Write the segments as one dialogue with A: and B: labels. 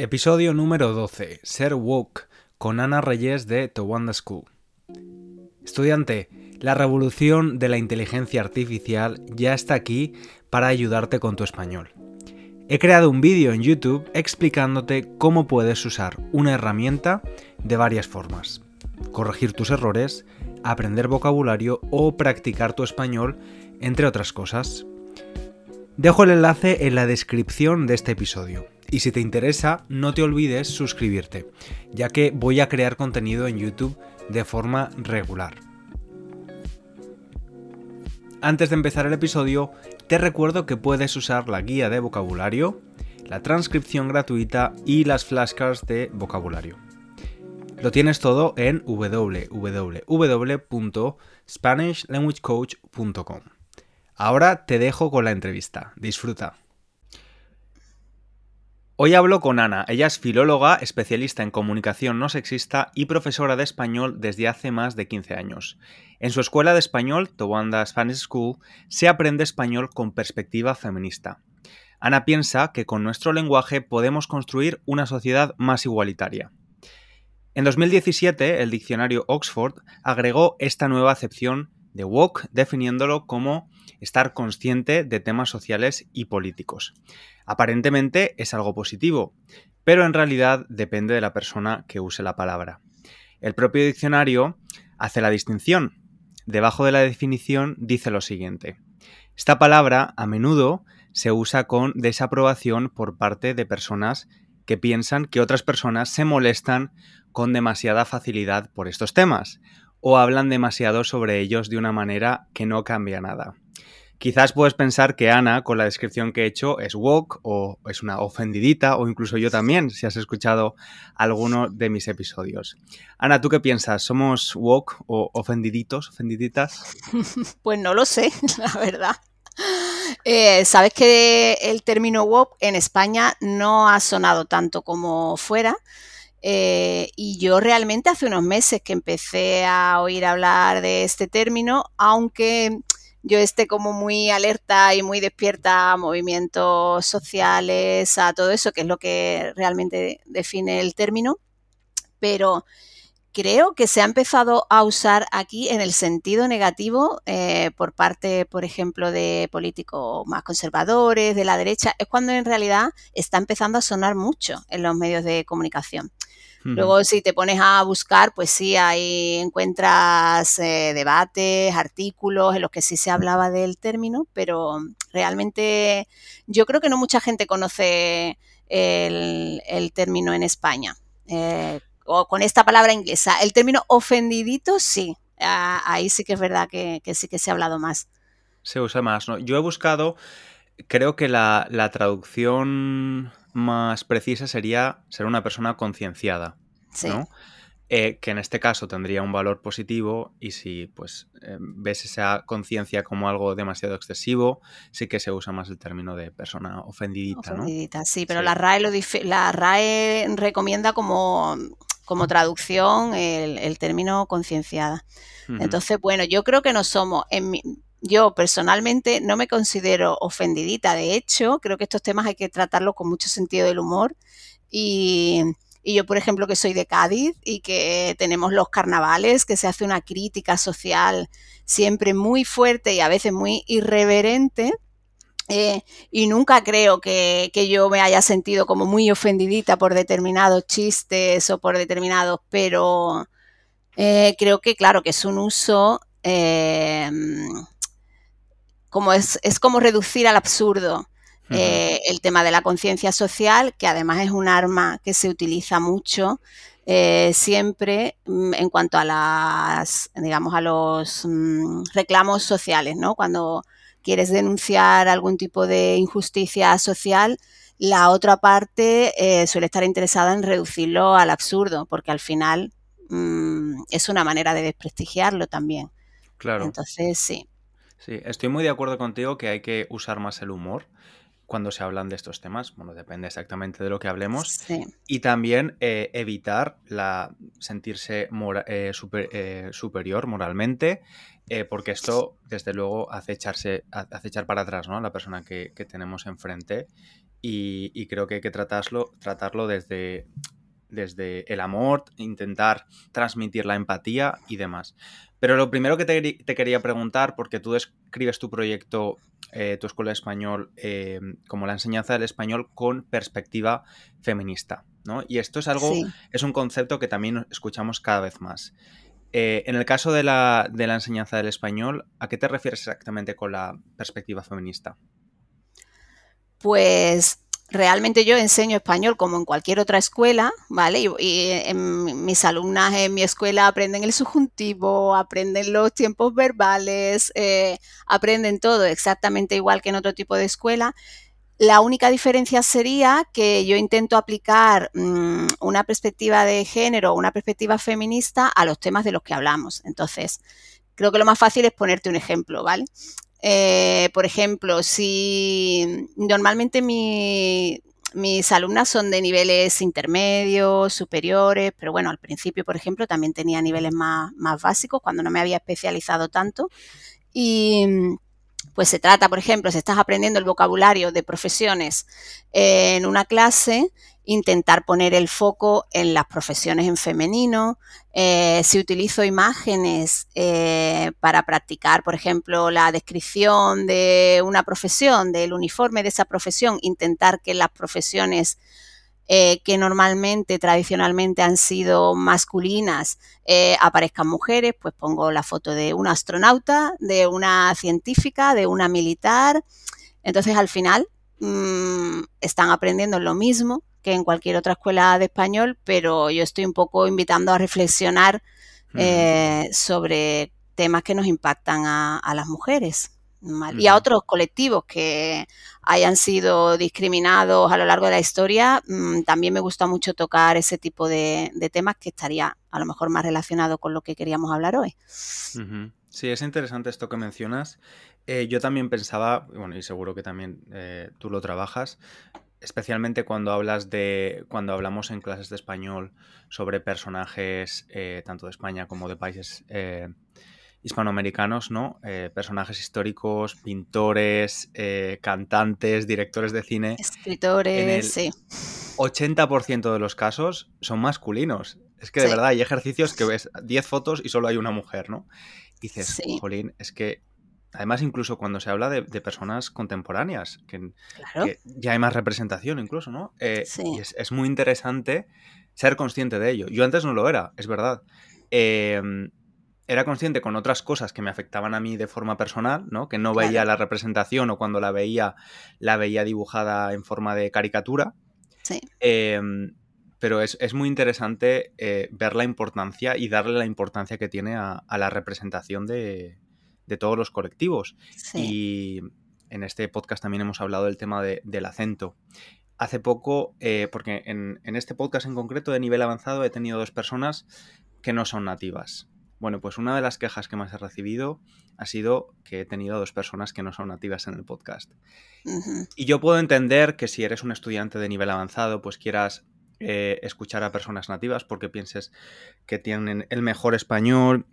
A: Episodio número 12. Ser woke con Ana Reyes de Towanda School. Estudiante, la revolución de la inteligencia artificial ya está aquí para ayudarte con tu español. He creado un vídeo en YouTube explicándote cómo puedes usar una herramienta de varias formas. Corregir tus errores, aprender vocabulario o practicar tu español, entre otras cosas. Dejo el enlace en la descripción de este episodio. Y si te interesa, no te olvides suscribirte, ya que voy a crear contenido en YouTube de forma regular. Antes de empezar el episodio, te recuerdo que puedes usar la guía de vocabulario, la transcripción gratuita y las flashcards de vocabulario. Lo tienes todo en www.spanishlanguagecoach.com. Ahora te dejo con la entrevista. Disfruta. Hoy hablo con Ana. Ella es filóloga, especialista en comunicación no sexista y profesora de español desde hace más de 15 años. En su escuela de español, Towanda Spanish School, se aprende español con perspectiva feminista. Ana piensa que con nuestro lenguaje podemos construir una sociedad más igualitaria. En 2017, el diccionario Oxford agregó esta nueva acepción de woke definiéndolo como estar consciente de temas sociales y políticos. Aparentemente es algo positivo, pero en realidad depende de la persona que use la palabra. El propio diccionario hace la distinción. Debajo de la definición dice lo siguiente. Esta palabra a menudo se usa con desaprobación por parte de personas que piensan que otras personas se molestan con demasiada facilidad por estos temas o hablan demasiado sobre ellos de una manera que no cambia nada. Quizás puedes pensar que Ana, con la descripción que he hecho, es woke o es una ofendidita, o incluso yo también, si has escuchado alguno de mis episodios. Ana, ¿tú qué piensas? ¿Somos woke o ofendiditos, ofendiditas?
B: Pues no lo sé, la verdad. Eh, Sabes que el término woke en España no ha sonado tanto como fuera. Eh, y yo realmente hace unos meses que empecé a oír hablar de este término, aunque yo esté como muy alerta y muy despierta a movimientos sociales, a todo eso, que es lo que realmente define el término, pero creo que se ha empezado a usar aquí en el sentido negativo eh, por parte, por ejemplo, de políticos más conservadores, de la derecha, es cuando en realidad está empezando a sonar mucho en los medios de comunicación. Luego, si te pones a buscar, pues sí, ahí encuentras eh, debates, artículos en los que sí se hablaba del término, pero realmente yo creo que no mucha gente conoce el, término en España. Eh, o con esta palabra inglesa. El término ofendidito, sí. ahí sí que es verdad que, sí que se ha hablado más.
A: Se usa más, ¿no? Yo he buscado, creo que la, la traducción más precisa sería ser una persona concienciada, ¿no? Eh, que en este caso tendría un valor positivo y si pues eh, ves esa conciencia como algo demasiado excesivo, sí que se usa más el término de persona ofendidita,
B: ofendidita sí, pero La, RAE lo la RAE recomienda como, como traducción el, término concienciada. Entonces, bueno, yo creo que no somos, en yo personalmente no me considero ofendidita, de hecho, creo que estos temas hay que tratarlos con mucho sentido del humor y, yo, por ejemplo, que soy de Cádiz y que tenemos los carnavales, que se hace una crítica social siempre muy fuerte y a veces muy irreverente. Eh, y nunca creo que, yo me haya sentido como muy ofendidita por determinados chistes o por determinados, pero eh, creo que claro que es un uso eh, como es, como reducir al absurdo eh, el tema de la conciencia social, que además es un arma que se utiliza mucho eh, siempre mm, en cuanto a las, digamos, a los mm, reclamos sociales, ¿no? Cuando quieres denunciar algún tipo de injusticia social, la otra parte eh, suele estar interesada en reducirlo al absurdo, porque al final mm, es una manera de desprestigiarlo también. Claro. Entonces, sí.
A: Sí, estoy muy de acuerdo contigo que hay que usar más el humor. cuando se hablan de estos temas. Bueno, depende exactamente de lo que hablemos. Y también eh, evitar la, sentirse eh, eh, superior moralmente, porque esto, desde luego, hace, echarse, hace echar para atrás ¿no? a la persona que, tenemos enfrente. Y, creo que hay que tratarlo, tratarlo desde, desde el amor, intentar transmitir la empatía y demás. Pero lo primero que te, quería preguntar, porque tú describes tu proyecto, eh, tu escuela de español, eh, como la enseñanza del español con perspectiva feminista, ¿no? Y esto es algo, es un concepto que también escuchamos cada vez más. Eh, en el caso de la, de la enseñanza del español, ¿a qué te refieres exactamente con la perspectiva feminista?
B: Pues realmente yo enseño español como en cualquier otra escuela, ¿vale? Y, mis alumnas en mi escuela aprenden el subjuntivo, aprenden los tiempos verbales, eh, aprenden todo exactamente igual que en otro tipo de escuela. La única diferencia sería que yo intento aplicar mm, una perspectiva de género, una perspectiva feminista a los temas de los que hablamos. Entonces, creo que lo más fácil es ponerte un ejemplo, ¿vale? Eh, por ejemplo, si normalmente mis alumnas son de niveles intermedios, superiores, pero bueno, al principio, por ejemplo, también tenía niveles más, más básicos cuando no me había especializado tanto. Y pues se trata, por ejemplo, si estás aprendiendo el vocabulario de profesiones en una clase, intentar poner el foco en las profesiones en femenino. Eh, si utilizo imágenes eh, para practicar, por ejemplo, la descripción de una profesión, del uniforme de esa profesión, intentar que las profesiones eh, que normalmente, tradicionalmente han sido masculinas, aparezcan mujeres, pues pongo la foto de una astronauta, de una científica, de una militar. Entonces, al final, mm, están aprendiendo lo mismo, que en cualquier otra escuela de español, pero yo estoy un poco invitando a reflexionar eh, sobre temas que nos impactan a, las mujeres. Y a otros colectivos que hayan sido discriminados a lo largo de la historia, mm, también me gusta mucho tocar ese tipo de, temas que estaría a lo mejor más relacionado con lo que queríamos hablar hoy.
A: Sí, es interesante esto que mencionas. Eh, yo también pensaba, bueno, y seguro que también eh, tú lo trabajas, especialmente cuando hablas de. cuando hablamos en clases de español sobre personajes eh, tanto de España como de países eh, hispanoamericanos, ¿no? Eh, personajes históricos, pintores, cantantes, directores de cine.
B: Escritores, sí.
A: 80% de los casos son masculinos. Es que de verdad hay ejercicios que ves 10 fotos y solo hay una mujer, ¿no? Y dices, Jolín, es que Además, incluso cuando se habla de, personas contemporáneas, que, ya hay más representación incluso, ¿no? Eh, y es, muy interesante ser consciente de ello. Yo antes no lo era, es verdad. Em, era consciente con otras cosas que me afectaban a mí de forma personal, ¿no? Que no veía la representación o cuando la veía, la veía dibujada en forma de caricatura. Sí. Em, pero es, muy interesante eh, ver la importancia y darle la importancia que tiene a la representación de, de todos los colectivos. Y en este podcast también hemos hablado del tema del acento. Hace poco, eh, porque en, este podcast en concreto de nivel avanzado he tenido dos personas que no son nativas. Bueno, pues una de las quejas que más he recibido ha sido que he tenido dos personas que no son nativas en el podcast. Y yo puedo entender que si eres un estudiante de nivel avanzado, pues quieras eh, escuchar a personas nativas porque pienses que tienen el mejor español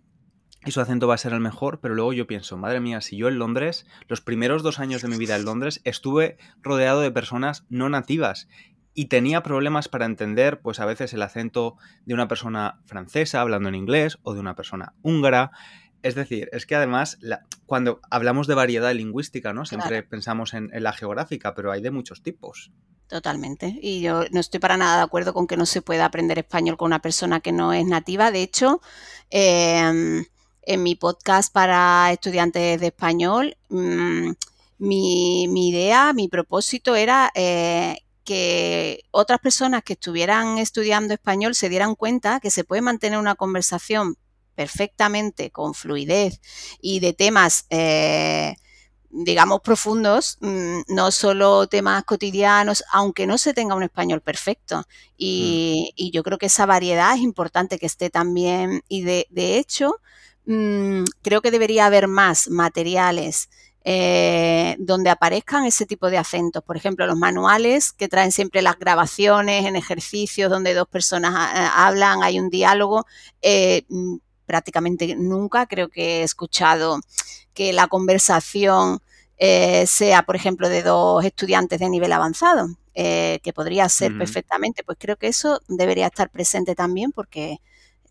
A: y su acento va a ser el mejor, pero luego yo pienso, madre mía, si yo en Londres, los primeros dos años de mi vida en Londres, estuve rodeado de personas no nativas y tenía problemas para entender, pues a veces el acento de una persona francesa hablando en inglés o de una persona húngara. Es decir, es que además, cuando hablamos de variedad lingüística, ¿no? Siempre pensamos en, la geográfica, pero hay de muchos tipos.
B: Totalmente. Y yo no estoy para nada de acuerdo con que no se pueda aprender español con una persona que no es nativa. De hecho, eh, en mi podcast para estudiantes de español, mm, mi, idea, mi propósito era eh, que otras personas que estuvieran estudiando español se dieran cuenta que se puede mantener una conversación perfectamente con fluidez y de temas, eh, digamos, profundos, mm, no solo temas cotidianos, aunque no se tenga un español perfecto. Y, mm. yo creo que esa variedad es importante que esté también. Y de, de hecho, Mm, creo que debería haber más materiales eh, donde aparezcan ese tipo de acentos. Por ejemplo, los manuales que traen siempre las grabaciones en ejercicios donde dos personas hablan, hay un diálogo. Eh, mm, prácticamente nunca creo que he escuchado que la conversación eh, sea, por ejemplo, de dos estudiantes de nivel avanzado, que podría ser perfectamente. Pues creo que eso debería estar presente también porque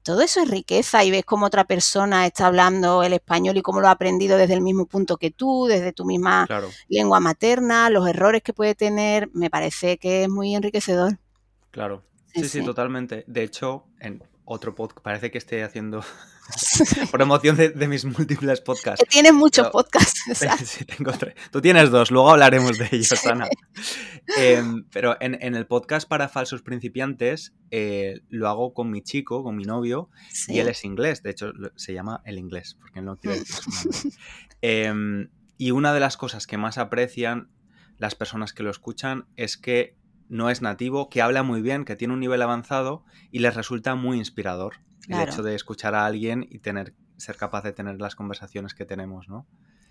B: todo eso es riqueza y ves cómo otra persona está hablando el español y cómo lo ha aprendido desde el mismo punto que tú, desde tu misma lengua materna, los errores que puede tener, me parece que es muy enriquecedor.
A: Claro, sí, sí, totalmente. De hecho, en otro podcast, parece que esté haciendo promoción de, de, mis múltiples podcasts. Que
B: tienes muchos podcasts.
A: Sí, tengo tres. Tú tienes dos, luego hablaremos de ellos, Ana. Em, pero en, el podcast para falsos principiantes eh, lo hago con mi chico, con mi novio, y él es inglés. De hecho, se llama el inglés, porque él no quiere decir su nombre. Em, y una de las cosas que más aprecian las personas que lo escuchan es que no es nativo, que habla muy bien, que tiene un nivel avanzado y les resulta muy inspirador el hecho de escuchar a alguien y tener, ser capaz de tener las conversaciones que tenemos, ¿no?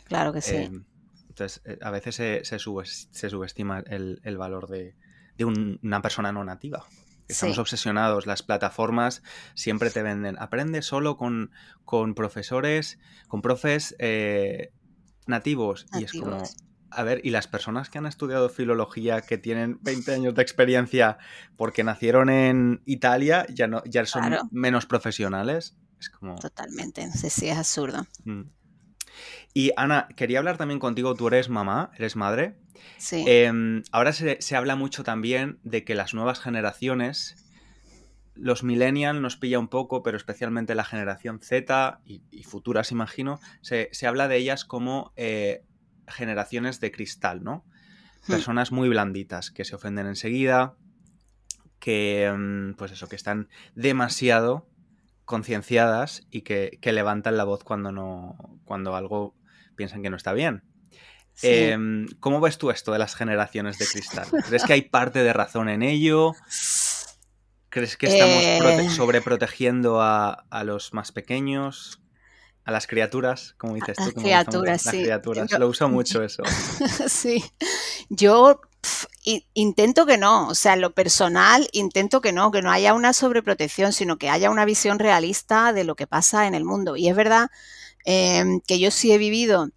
B: Claro que sí.
A: Em, entonces, eh, a veces se, se, subestima el, valor de, una persona no nativa. Estamos obsesionados. Las plataformas siempre te venden. Aprende solo con, con profesores, con profes eh, nativos. Y es como, a ver, ¿y las personas que han estudiado filología, que tienen 20 años de experiencia porque nacieron en Italia, ya, no, ya son menos profesionales? Es como...
B: Totalmente, sí, sí, es absurdo. Mm.
A: Y Ana, quería hablar también contigo, tú eres mamá, eres madre.
B: Sí.
A: Em, ahora se, habla mucho también de que las nuevas generaciones, los millennials nos pilla un poco, pero especialmente la generación Z y, futuras, imagino, se, habla de ellas como eh, generaciones de cristal, ¿no? Hmm. Personas muy blanditas, que se ofenden enseguida, que, mm, pues eso, que están demasiado concienciadas y que, levantan la voz cuando no, cuando algo piensan que no está bien. Em, ¿Cómo ves tú esto de las generaciones de cristal? ¿Crees que hay parte de razón en ello? ¿Crees que estamos eh. sobreprotegiendo a, a los más pequeños? A las criaturas, como dices tú. Las
B: criaturas, sí.
A: Las criaturas, lo uso mucho eso.
B: sí, yo intento que no, o sea, lo personal intento que no, que no haya una sobreprotección, sino que haya una visión realista de lo que pasa en el mundo. Y es verdad em, que yo sí he vivido,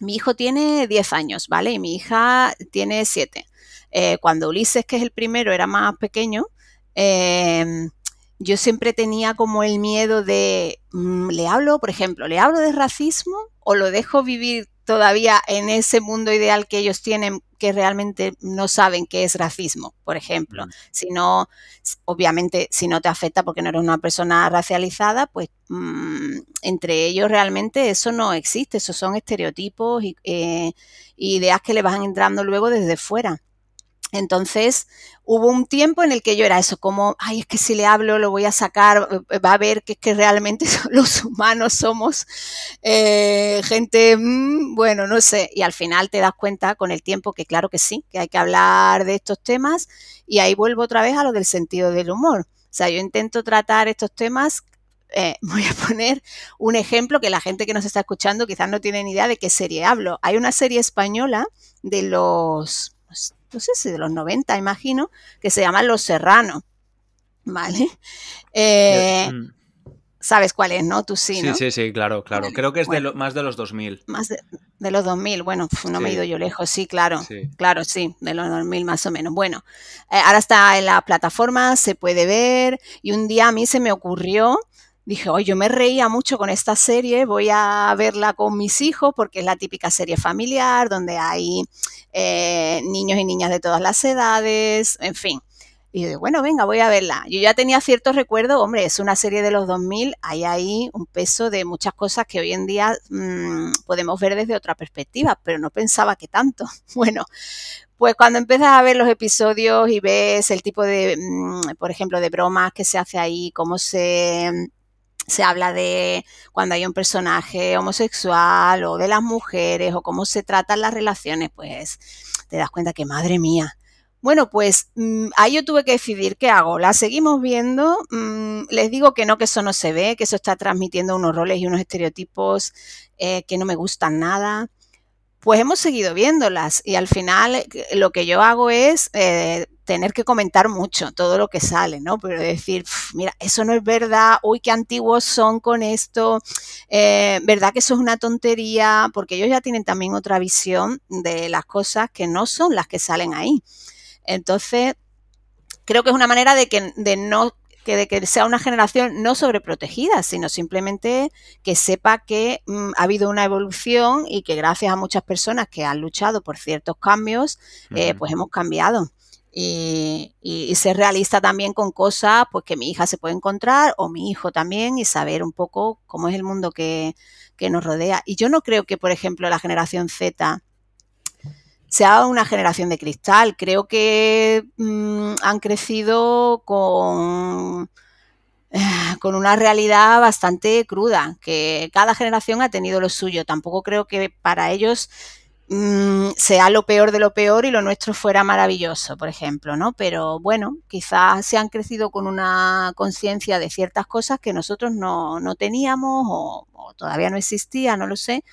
B: mi hijo tiene 10 años, ¿vale? Y mi hija tiene 7. Eh, cuando Ulises, que es el primero, era más pequeño, eh, yo siempre tenía como el miedo de, mm, le hablo, por ejemplo, le hablo de racismo o lo dejo vivir todavía en ese mundo ideal que ellos tienen que realmente no saben qué es racismo, por ejemplo. Si no, obviamente, si no te afecta porque no eres una persona racializada, pues mm, entre ellos realmente eso no existe, esos son estereotipos y eh, ideas que le van entrando luego desde fuera. Entonces, hubo un tiempo en el que yo era eso, como, ay, es que si le hablo lo voy a sacar, eh, va a ver que es que realmente los humanos somos eh, gente, mm, bueno, no sé, y al final te das cuenta con el tiempo que claro que sí, que hay que hablar de estos temas y ahí vuelvo otra vez a lo del sentido del humor. O sea, yo intento tratar estos temas eh, voy a poner un ejemplo que la gente que nos está escuchando quizás no tiene ni idea de qué serie hablo. Hay una serie española de los no sé si de los 90, imagino, que se llama Los Serranos. ¿Vale? Eh, mm. ¿Sabes cuál es, no? Tú sí,
A: ¿no? Sí, sí, sí, claro, claro. Creo que es de más de los 2000.
B: Más de, los 2000, bueno, no me he ido yo lejos, sí, claro. Claro, sí, de los 2000 más o menos. Bueno, eh, ahora está en la plataforma, se puede ver, y un día a mí se me ocurrió dije, oye, yo me reía mucho con esta serie, voy a verla con mis hijos porque es la típica serie familiar donde hay eh, niños y niñas de todas las edades, en fin. Y yo, bueno, venga, voy a verla. Yo ya tenía ciertos recuerdos, hombre, es una serie de los 2000, hay ahí un peso de muchas cosas que hoy en día mm, podemos ver desde otra perspectiva, pero no pensaba que tanto. Bueno, pues cuando empiezas a ver los episodios y ves el tipo de, mm, por ejemplo, de bromas que se hace ahí, cómo se se habla de cuando hay un personaje homosexual o de las mujeres o cómo se tratan las relaciones, pues te das cuenta que madre mía. Bueno, pues mm, ahí yo tuve que decidir qué hago. ¿La seguimos viendo? Mm, les digo que no, que eso no se ve, que eso está transmitiendo unos roles y unos estereotipos eh, que no me gustan nada. Pues hemos seguido viéndolas y al final eh, lo que yo hago es eh, tener que comentar mucho todo lo que sale, ¿no? Pero decir, mira, eso no es verdad, uy, qué antiguos son con esto, eh, verdad que eso es una tontería, porque ellos ya tienen también otra visión de las cosas que no son las que salen ahí. Entonces, creo que es una manera de que de no que de que sea una generación no sobreprotegida, sino simplemente que sepa que mm, ha habido una evolución y que gracias a muchas personas que han luchado por ciertos cambios, eh, pues hemos cambiado. Y, ser realista también con cosas pues que mi hija se puede encontrar o mi hijo también y saber un poco cómo es el mundo que, que nos rodea. Y yo no creo que, por ejemplo, la generación Z sea una generación de cristal. Creo que mm, han crecido con, con una realidad bastante cruda, que cada generación ha tenido lo suyo. Tampoco creo que para ellos mm, sea lo peor de lo peor y lo nuestro fuera maravilloso, por ejemplo, ¿no? Pero bueno, quizás se han crecido con una conciencia de ciertas cosas que nosotros no, teníamos o, o todavía no existía, no lo sé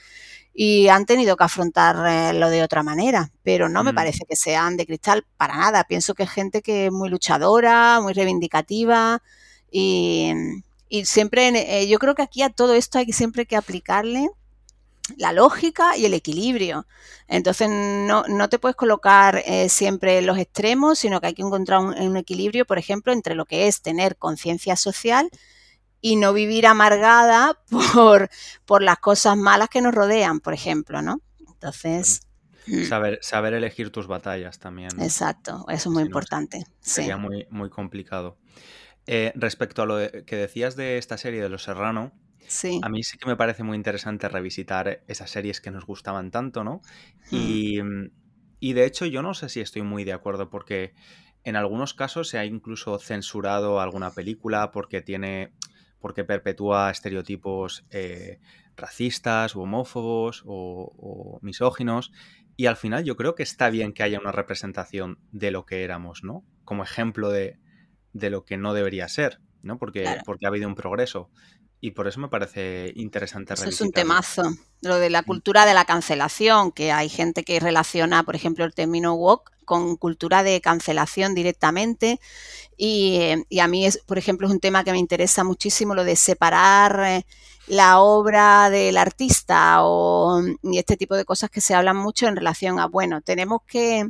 B: y han tenido que afrontarlo eh, de otra manera, pero no me mm. parece que sean de cristal para nada. Pienso que es gente que es muy luchadora, muy reivindicativa y, siempre, eh, yo creo que aquí a todo esto hay siempre que aplicarle la lógica y el equilibrio. Entonces no, no te puedes colocar eh, siempre en los extremos, sino que hay que encontrar un equilibrio, por ejemplo, entre lo que es tener conciencia social y no vivir amargada por, por las cosas malas que nos rodean, por ejemplo, ¿no? Entonces...
A: Mm. Saber, saber elegir tus batallas también.
B: Exacto, eso es muy importante.
A: Sería muy, muy complicado. Eh, respecto a lo que decías de esta serie de Los Serrano, sí. a mí sí que me parece muy interesante revisitar esas series que nos gustaban tanto, ¿no? Hmm. Y, y de hecho yo no sé si estoy muy de acuerdo porque en algunos casos se ha incluso censurado alguna película porque tiene porque perpetúa estereotipos eh, racistas homófobos o, misóginos. Y al final yo creo que está bien que haya una representación de lo que éramos, ¿no? Como ejemplo de, lo que no debería ser, ¿no? Porque, porque ha habido un progreso. Y por eso me parece interesante
B: Eso es un temazo. Lo de la mm. cultura de la cancelación, que hay gente que relaciona, por ejemplo, el término woke con cultura de cancelación directamente. Y, a mí, es, por ejemplo, es un tema que me interesa muchísimo, lo de separar eh, la obra del artista o, y este tipo de cosas que se hablan mucho en relación a, bueno, tenemos que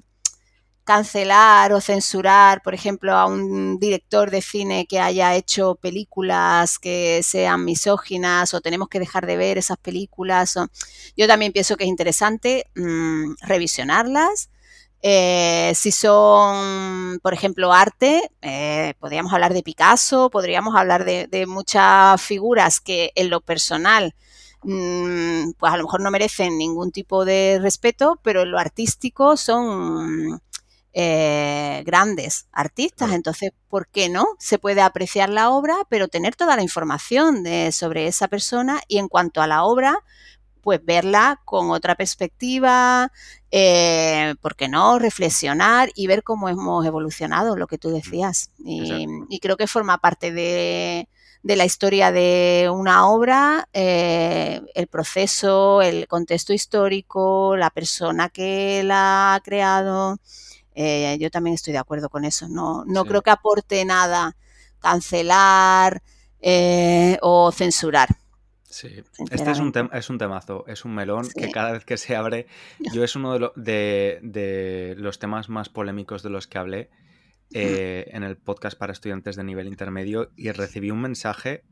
B: cancelar o censurar, por ejemplo, a un director de cine que haya hecho películas que sean misóginas o tenemos que dejar de ver esas películas. Yo también pienso que es interesante mm, revisionarlas eh, si son, por ejemplo, arte, eh, podríamos hablar de Picasso, podríamos hablar de, muchas figuras que en lo personal, mm, pues a lo mejor no merecen ningún tipo de respeto, pero en lo artístico son eh, grandes artistas. Entonces, ¿por qué no? Se puede apreciar la obra, pero tener toda la información de, sobre esa persona y en cuanto a la obra, pues verla con otra perspectiva, eh, ¿por qué no? Reflexionar y ver cómo hemos evolucionado, lo que tú decías. Y, creo que forma parte de, la historia de una obra, eh, el proceso, el contexto histórico, la persona que la ha creado. Eh, yo también estoy de acuerdo con eso. No, no creo que aporte nada cancelar o censurar.
A: Sí, este es un, es un temazo, es un melón que cada vez que se abre, yo es uno de, los temas más polémicos de los que hablé eh, en el podcast para estudiantes de nivel intermedio y recibí un mensaje,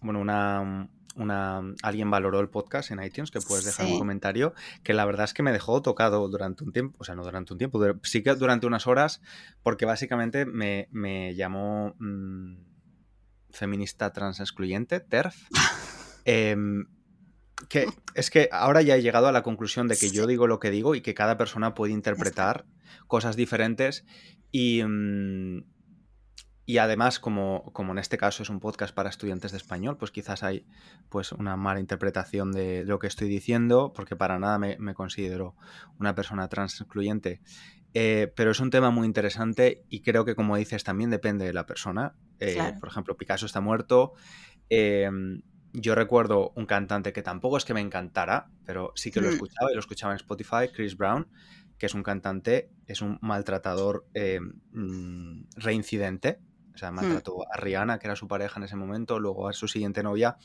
A: bueno, una, una, alguien valoró el podcast en iTunes, que puedes dejar un comentario, que la verdad es que me dejó tocado durante un tiempo, o sea, no durante un tiempo, sí que durante unas horas, porque básicamente me, llamó mm, feminista trans excluyente, TERF. Em, que es que ahora ya he llegado a la conclusión de que yo digo lo que digo y que cada persona puede interpretar cosas diferentes y, mm, y además como, como, en este caso es un podcast para estudiantes de español, pues quizás hay pues una mala interpretación de lo que estoy diciendo porque para nada me, considero una persona trans excluyente. Eh, pero es un tema muy interesante y creo que como dices también depende de la persona. Eh, por ejemplo, Picasso está muerto. Em, yo recuerdo un cantante que tampoco es que me encantara, pero sí que lo
B: Mm.
A: escuchaba y lo escuchaba en Spotify, Chris Brown, que es un cantante, es un maltratador eh, mm, reincidente. O sea, maltrató a Rihanna, que era su pareja en ese momento, luego a su siguiente novia.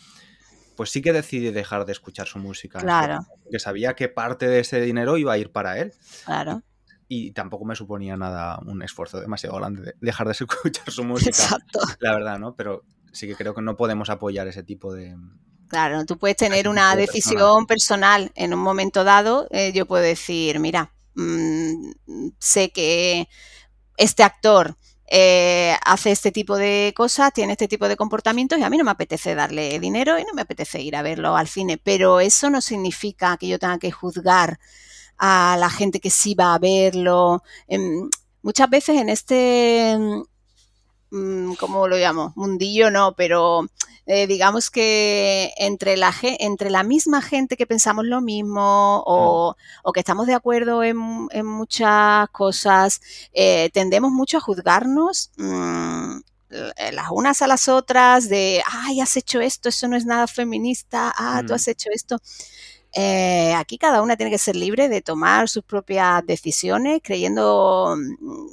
A: Pues sí que decidí dejar de escuchar su música.
B: Claro.
A: Porque sabía que parte de ese dinero iba a ir para él.
B: Claro.
A: Y tampoco me suponía nada, un esfuerzo demasiado grande de dejar de escuchar su música.
B: Exacto.
A: La verdad, ¿no? Pero sí que creo que no podemos apoyar ese tipo de,
B: Claro, tú puedes tener una
A: de
B: decisión personal en un momento dado. eh, yo puedo decir, mira, mm, sé que este actor eh, hace este tipo de cosas, tiene este tipo de comportamientos y a mí no me apetece darle dinero y no me apetece ir a verlo al cine, pero eso no significa que yo tenga que juzgar a la gente que sí va a verlo. Em, muchas veces en este, ¿cómo lo llamo? Mundillo no, pero eh, digamos que entre la, entre la misma gente que pensamos lo mismo o, o que estamos de acuerdo en, en muchas cosas, eh, tendemos mucho a juzgarnos mm, eh, las unas a las otras de, ay, has hecho esto, eso no es nada feminista, ah, tú
A: Mm.
B: has hecho esto. Eh, aquí cada una tiene que ser libre de tomar sus propias decisiones, creyendo mm,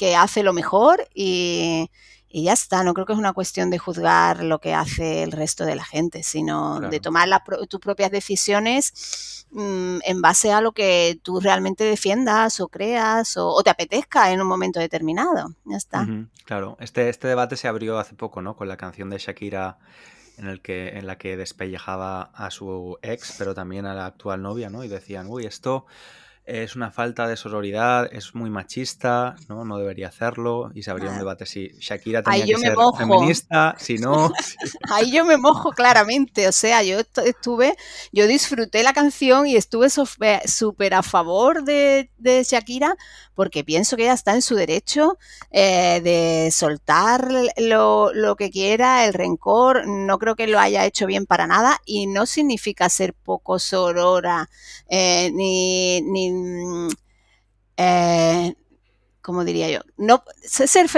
B: que hace lo mejor y, y ya está. No creo que es una cuestión de juzgar lo que hace el resto de la gente, sino de tomar tus propias decisiones mm, en base a lo que tú realmente defiendas o creas o, o te apetezca en un momento determinado. Ya está.
A: Claro, este, este debate se abrió hace poco, ¿no? Con la canción de Shakira en, el que, en la que despellejaba a su ex, pero también a la actual novia, ¿no? Y decían, uy, esto es una falta de sororidad, es muy machista, ¿no? No debería hacerlo. Y se un
B: Ah.
A: debate si Shakira tenía que ser
B: mojo.
A: feminista, si no.
B: Ahí yo me mojo claramente, o sea, yo estu- estuve, yo disfruté la canción y estuve sofe- súper a favor de, de Shakira porque pienso que ella está en su derecho eh, de soltar lo, lo que quiera, el rencor, no creo que lo haya hecho bien para nada y no significa ser poco sorora, eh, ni, ni eh, ¿cómo diría yo? No, ser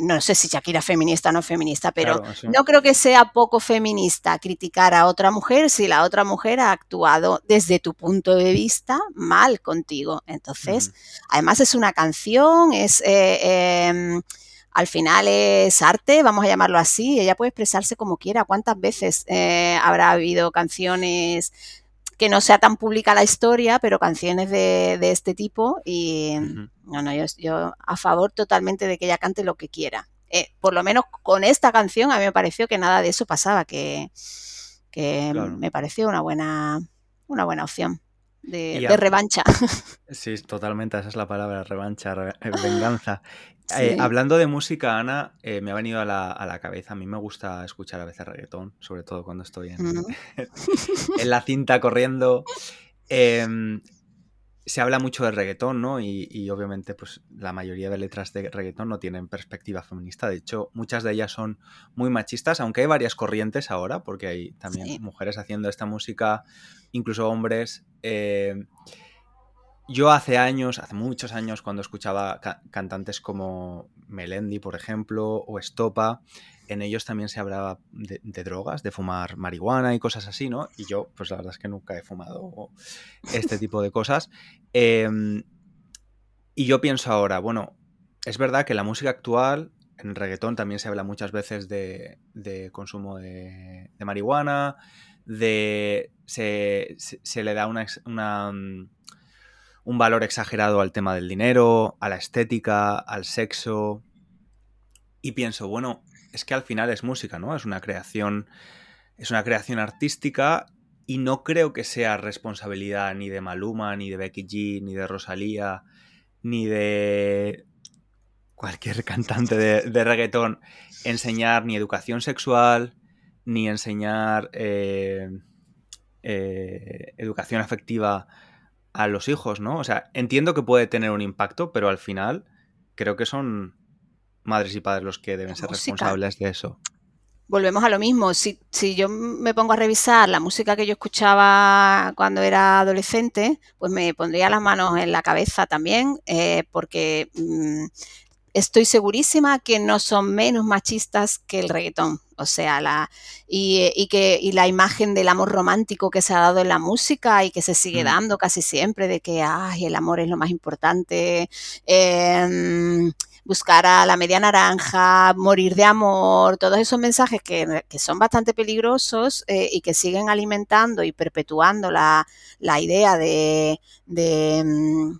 B: no sé si Shakira feminista o no feminista, pero
A: Claro,
B: no creo que sea poco feminista criticar a otra mujer si la otra mujer ha actuado desde tu punto de vista mal contigo. Entonces, además es una canción, es eh, em, al final es arte, vamos a llamarlo así. Ella puede expresarse como quiera. ¿Cuántas veces eh, habrá habido canciones que no sea tan pública la historia, pero canciones de, de este tipo? Y
A: Ujú.
B: no, no, yo, yo a favor totalmente de que ella cante lo que quiera. Eh, por lo menos con esta canción a mí me pareció que nada de eso pasaba, que, que
A: Claro.
B: me pareció una buena, una buena opción de, de revancha.
A: Sí, totalmente, esa es la palabra, revancha, re- eh, Eh, hablando de música, Ana, eh, me ha venido a la, a la cabeza, a mí me gusta escuchar a veces reggaetón, sobre todo cuando estoy en, en la cinta corriendo. Em, se habla mucho de reggaetón, ¿no? Y, y obviamente, pues la mayoría de letras de reggaetón no tienen perspectiva feminista. De hecho, muchas de ellas son muy machistas, aunque hay varias corrientes ahora, porque hay también
B: Sí.
A: mujeres haciendo esta música, incluso hombres. Yo hace años, hace muchos años, cuando escuchaba ca- cantantes como Melendi, por ejemplo, o Estopa, en ellos también se hablaba de, drogas, de fumar marihuana y cosas así, ¿no? Y yo, pues la verdad es que nunca he fumado este tipo de cosas. Eh, y yo pienso ahora, bueno, es verdad que la música actual, en reggaetón también se habla muchas veces de, consumo de, de marihuana, de se, se- le da una, mm, un valor exagerado al tema del dinero, a la estética, al sexo. Y pienso, bueno, es que al final es música, ¿no? Es una creación, es una creación artística y no creo que sea responsabilidad ni de Maluma, ni de Becky G, ni de Rosalía, ni de cualquier cantante de, de reggaetón enseñar ni educación sexual, ni enseñar eh, eh, educación afectiva a los hijos, ¿no? O sea, entiendo que puede tener un impacto, pero al final creo que son madres y padres los que deben
B: La
A: ser
B: música.
A: responsables de eso.
B: Volvemos a lo mismo. Si, si yo me pongo a revisar la música que yo escuchaba cuando era adolescente, pues me pondría las manos en la cabeza también, eh, porque mm, estoy segurísima que no son menos machistas que el reggaetón. O sea, la, y, que, y la imagen del amor romántico que se ha dado en la música y que se sigue mm. dando casi siempre, de que ay, el amor es lo más importante, em, buscar a la media naranja, morir de amor, todos esos mensajes que, son bastante peligrosos eh, y que siguen alimentando y perpetuando la, idea de, de mm,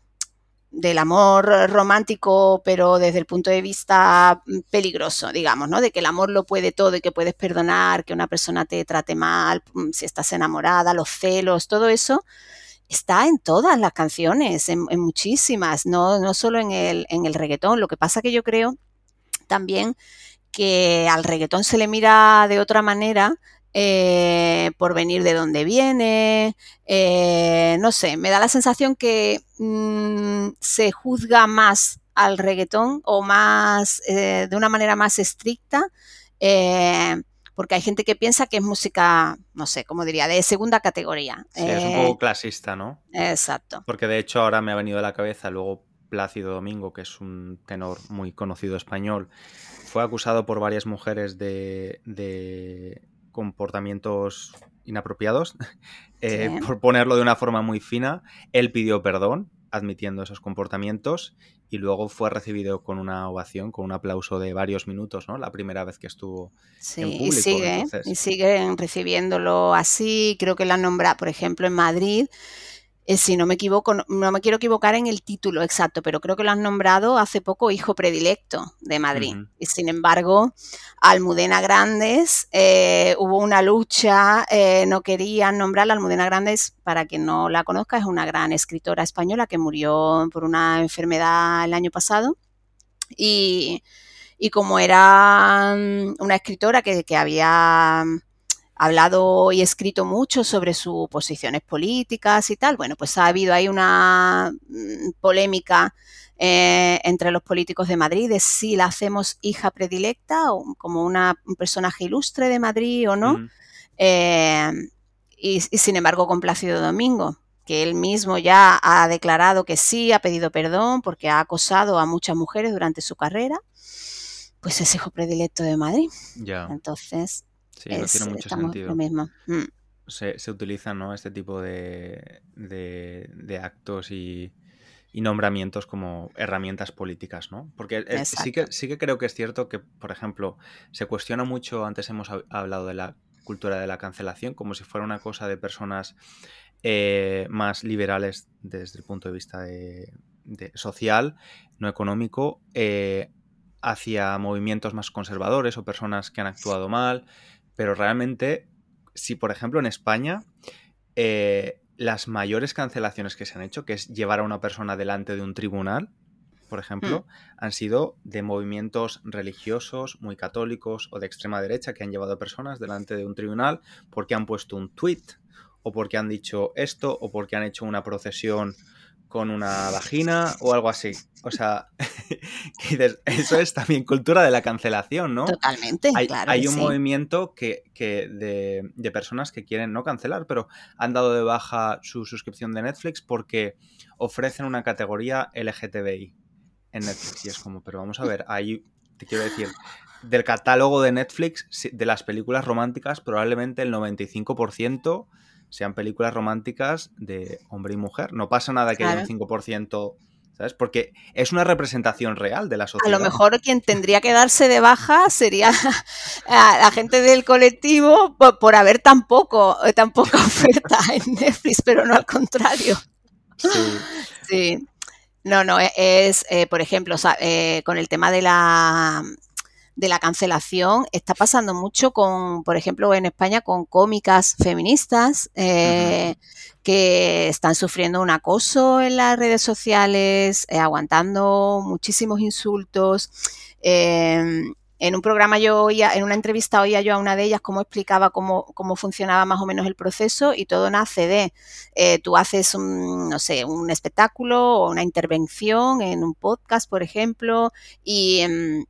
B: del amor romántico, pero desde el punto de vista mm, peligroso, digamos, ¿no? De que el amor lo puede todo y que puedes perdonar, que una persona te trate mal, mm, si estás enamorada, los celos, todo eso está en todas las canciones, en, muchísimas, no, no solo en el, en el reggaetón. Lo que pasa que yo creo también que al reggaetón se le mira de otra manera eh, por venir de donde viene, eh, no sé, me da la sensación que mm, se juzga más al reggaetón o más, eh, de una manera más estricta, porque hay gente que piensa que es música, no sé, como diría, de segunda categoría.
A: Sí, es un poco clasista, ¿no?
B: Exacto.
A: Porque de hecho ahora me ha venido a la cabeza luego Plácido Domingo, que es un tenor muy conocido español, fue acusado por varias mujeres de comportamientos inapropiados, eh, por ponerlo de una forma muy fina. Él pidió perdón admitiendo esos comportamientos y luego fue recibido con una ovación, con un aplauso de varios minutos, ¿no? La primera vez que estuvo en público.
B: Y sigue, y siguen recibiéndolo así. Creo que la nombra, por ejemplo, en Madrid eh, si no me equivoco, no, me quiero equivocar en el título exacto, pero creo que lo han nombrado hace poco hijo predilecto de Madrid. Y sin embargo, Almudena Grandes, eh, hubo una lucha, eh, no querían nombrar a Almudena Grandes, para quien no la conozca, es una gran escritora española que murió por una enfermedad el año pasado. Y, como era mm, una escritora que, que había hablado y escrito mucho sobre sus posiciones políticas y tal. Bueno, pues ha habido ahí una mm, polémica eh, entre los políticos de Madrid de si la hacemos hija predilecta o como una, un personaje ilustre de Madrid o no. Eh, y, sin embargo, con Plácido Domingo, que él mismo ya ha declarado que sí, ha pedido perdón porque ha acosado a muchas mujeres durante su carrera, pues es hijo predilecto de Madrid.
A: Ya.
B: Entonces,
A: Sí, no tiene mucho sentido.
B: mismo. Mm.
A: Se, se, utilizan ¿no? este tipo de, de, actos y, nombramientos como herramientas políticas, ¿no? Porque sí, que, sí que creo que es cierto que, por ejemplo, se cuestiona mucho, antes hemos hablado de la cultura de la cancelación, como si fuera una cosa de personas eh, más liberales desde el punto de vista de, social, no económico, eh, hacia movimientos más conservadores o personas que han actuado mal, pero realmente, si por ejemplo en España, eh, las mayores cancelaciones que se han hecho, que es llevar a una persona delante de un tribunal, por ejemplo, mm. han sido de movimientos religiosos muy católicos o de extrema derecha que han llevado a personas delante de un tribunal porque han puesto un tweet o porque han dicho esto o porque han hecho una procesión con una vagina o algo así. O sea, eso es también cultura de la cancelación, ¿no?
B: Totalmente.
A: Hay,
B: claro
A: hay un movimiento que, de, personas que quieren no cancelar, pero han dado de baja su suscripción de Netflix porque ofrecen una categoría LGTBI en Netflix. Y es como, pero vamos a ver, ahí te quiero decir, del catálogo de Netflix, de las películas románticas, probablemente el 95% sean películas románticas de hombre y mujer. No pasa nada que haya un 5%, ¿sabes? Porque es una representación real de la sociedad.
B: A lo mejor quien tendría que darse de baja sería la gente del colectivo por, haber tan poco, tan poca oferta en Netflix, pero no al contrario.
A: Sí.
B: Sí. No, no, es, eh, por ejemplo, eh, con el tema de la de la cancelación está pasando mucho con, por ejemplo, en España con cómicas feministas eh, que están sufriendo un acoso en las redes sociales, eh, aguantando muchísimos insultos. Em, en un programa yo oía, en una entrevista oía yo a una de ellas cómo explicaba cómo, cómo funcionaba más o menos el proceso y todo nace de, eh, tú haces un, no sé, un espectáculo o una intervención en un podcast, por ejemplo, y, em,